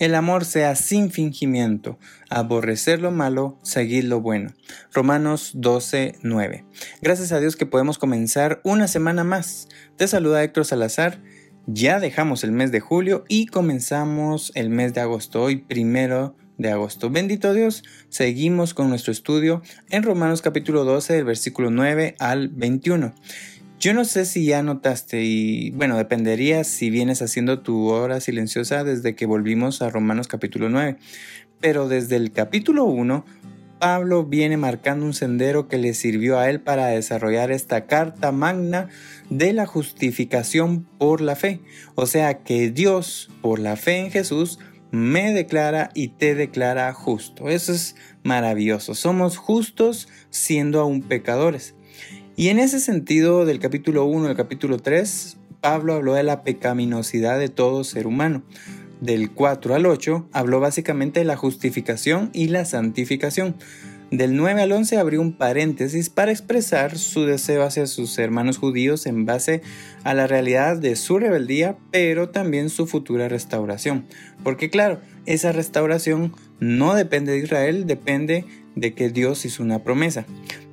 El amor sea sin fingimiento, aborrecer lo malo, seguir lo bueno. Romanos 12, 9. Gracias a Dios que podemos comenzar una semana más. Te saluda Héctor Salazar. Ya dejamos el mes de julio y comenzamos el mes de agosto, hoy primero de agosto. Bendito Dios, seguimos con nuestro estudio en Romanos capítulo 12, del versículo 9 al 21. Yo no sé si ya notaste y bueno, dependería si vienes haciendo tu hora silenciosa desde que volvimos a Romanos capítulo 9. Pero desde el capítulo 1, Pablo viene marcando un sendero que le sirvió a él para desarrollar esta carta magna de la justificación por la fe. O sea que Dios, por la fe en Jesús, me declara y te declara justo. Eso es maravilloso. Somos justos siendo aún pecadores. Y en ese sentido, del capítulo 1 al capítulo 3, Pablo habló de la pecaminosidad de todo ser humano. Del 4 al 8 habló básicamente de la justificación y la santificación. Del 9 al 11 abrió un paréntesis para expresar su deseo hacia sus hermanos judíos en base a la realidad de su rebeldía, pero también su futura restauración. Porque claro, esa restauración no depende de Israel, depende de que Dios hizo una promesa.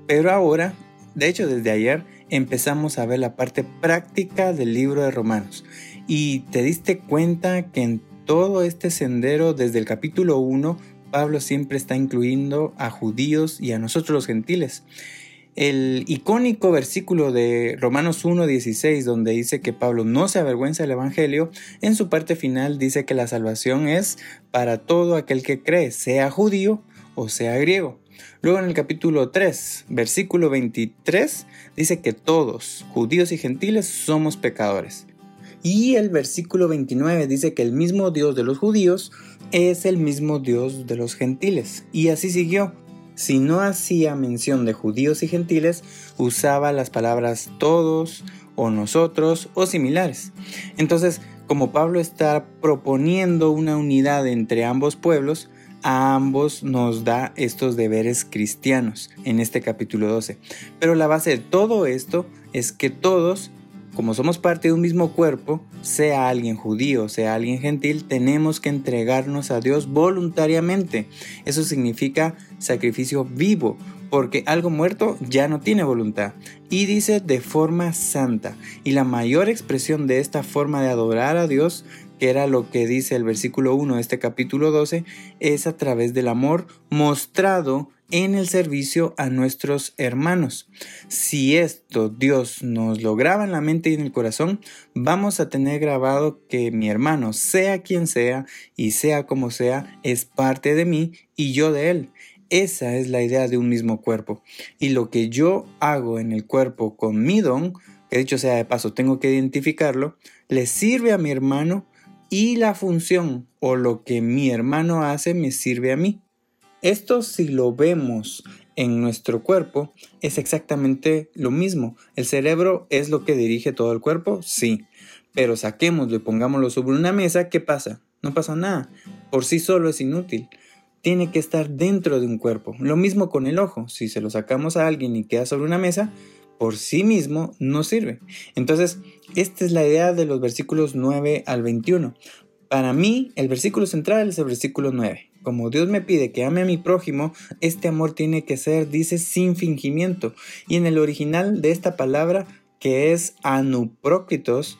Pero ahora de hecho, desde ayer empezamos a ver la parte práctica del libro de Romanos y te diste cuenta que en todo este sendero, desde el capítulo 1, Pablo siempre está incluyendo a judíos y a nosotros los gentiles. El icónico versículo de Romanos 1.16, donde dice que Pablo no se avergüenza del Evangelio, en su parte final dice que la salvación es para todo aquel que cree, sea judío o sea griego. Luego en el capítulo 3, versículo 23, dice que todos, judíos y gentiles, somos pecadores. Y el versículo 29 dice que el mismo Dios de los judíos es el mismo Dios de los gentiles. Y así siguió. Si no hacía mención de judíos y gentiles, usaba las palabras todos o nosotros o similares. Entonces, como Pablo está proponiendo una unidad entre ambos pueblos, a ambos nos da estos deberes cristianos en este capítulo 12. Pero la base de todo esto es que todos, como somos parte de un mismo cuerpo, sea alguien judío, sea alguien gentil, tenemos que entregarnos a Dios voluntariamente. Eso significa sacrificio vivo, porque algo muerto ya no tiene voluntad. Y dice de forma santa. Y la mayor expresión de esta forma de adorar a Dios que era lo que dice el versículo 1 de este capítulo 12, es a través del amor mostrado en el servicio a nuestros hermanos. Si esto Dios nos lo graba en la mente y en el corazón, vamos a tener grabado que mi hermano, sea quien sea y sea como sea, es parte de mí y yo de él. Esa es la idea de un mismo cuerpo. Y lo que yo hago en el cuerpo con mi don, que dicho sea de paso, tengo que identificarlo, le sirve a mi hermano y la función o lo que mi hermano hace me sirve a mí. Esto si lo vemos en nuestro cuerpo es exactamente lo mismo. El cerebro es lo que dirige todo el cuerpo, sí. Pero saquémoslo y pongámoslo sobre una mesa, ¿qué pasa? No pasa nada. Por sí solo es inútil. Tiene que estar dentro de un cuerpo. Lo mismo con el ojo. Si se lo sacamos a alguien y queda sobre una mesa, por sí mismo no sirve. Entonces, esta es la idea de los versículos 9 al 21. Para mí, el versículo central es el versículo 9. Como Dios me pide que ame a mi prójimo, este amor tiene que ser, dice, sin fingimiento. Y en el original de esta palabra, que es anuprócritos,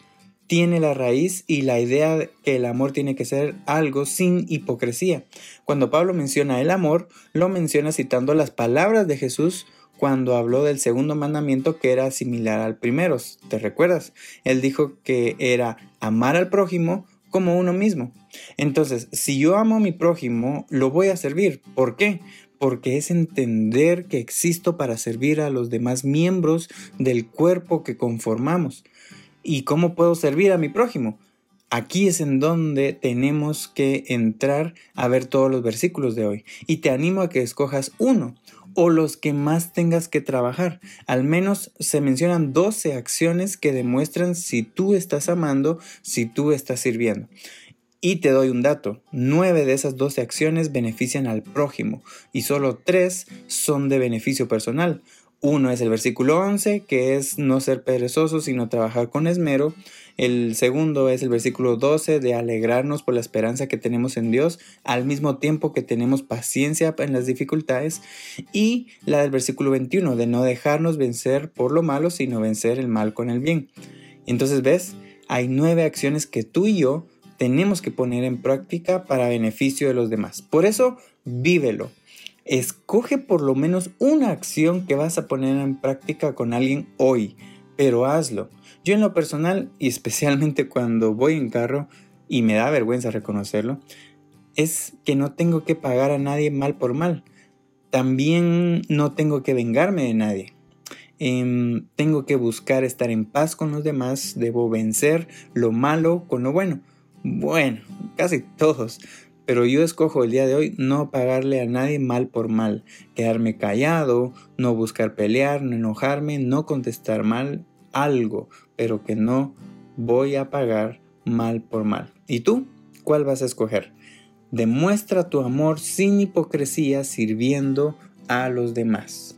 tiene la raíz y la idea de que el amor tiene que ser algo sin hipocresía. Cuando Pablo menciona el amor, lo menciona citando las palabras de Jesús cuando habló del segundo mandamiento que era similar al primero. ¿Te recuerdas? Él dijo que era amar al prójimo como uno mismo. Entonces, si yo amo a mi prójimo, lo voy a servir. ¿Por qué? Porque es entender que existo para servir a los demás miembros del cuerpo que conformamos. ¿Y cómo puedo servir a mi prójimo? Aquí es en donde tenemos que entrar a ver todos los versículos de hoy. Y te animo a que escojas uno o los que más tengas que trabajar. Al menos se mencionan 12 acciones que demuestran si tú estás amando, si tú estás sirviendo. Y te doy un dato, 9 de esas 12 acciones benefician al prójimo y solo 3 son de beneficio personal. Uno es el versículo 11, que es no ser perezoso, sino trabajar con esmero. El segundo es el versículo 12, de alegrarnos por la esperanza que tenemos en Dios, al mismo tiempo que tenemos paciencia en las dificultades. Y la del versículo 21, de no dejarnos vencer por lo malo, sino vencer el mal con el bien. Entonces, ¿ves? Hay nueve acciones que tú y yo tenemos que poner en práctica para beneficio de los demás. Por eso, vívelo. Escoge por lo menos una acción que vas a poner en práctica con alguien hoy, pero hazlo. Yo en lo personal, y especialmente cuando voy en carro, y me da vergüenza reconocerlo, es que no tengo que pagar a nadie mal por mal. También no tengo que vengarme de nadie. Em, tengo que buscar estar en paz con los demás, debo vencer lo malo con lo bueno. Bueno, casi todos, pero yo escojo el día de hoy no pagarle a nadie mal por mal, quedarme callado, no buscar pelear, no enojarme, no contestar mal algo, pero que no voy a pagar mal por mal. ¿Y tú? ¿Cuál vas a escoger? Demuestra tu amor sin hipocresía sirviendo a los demás.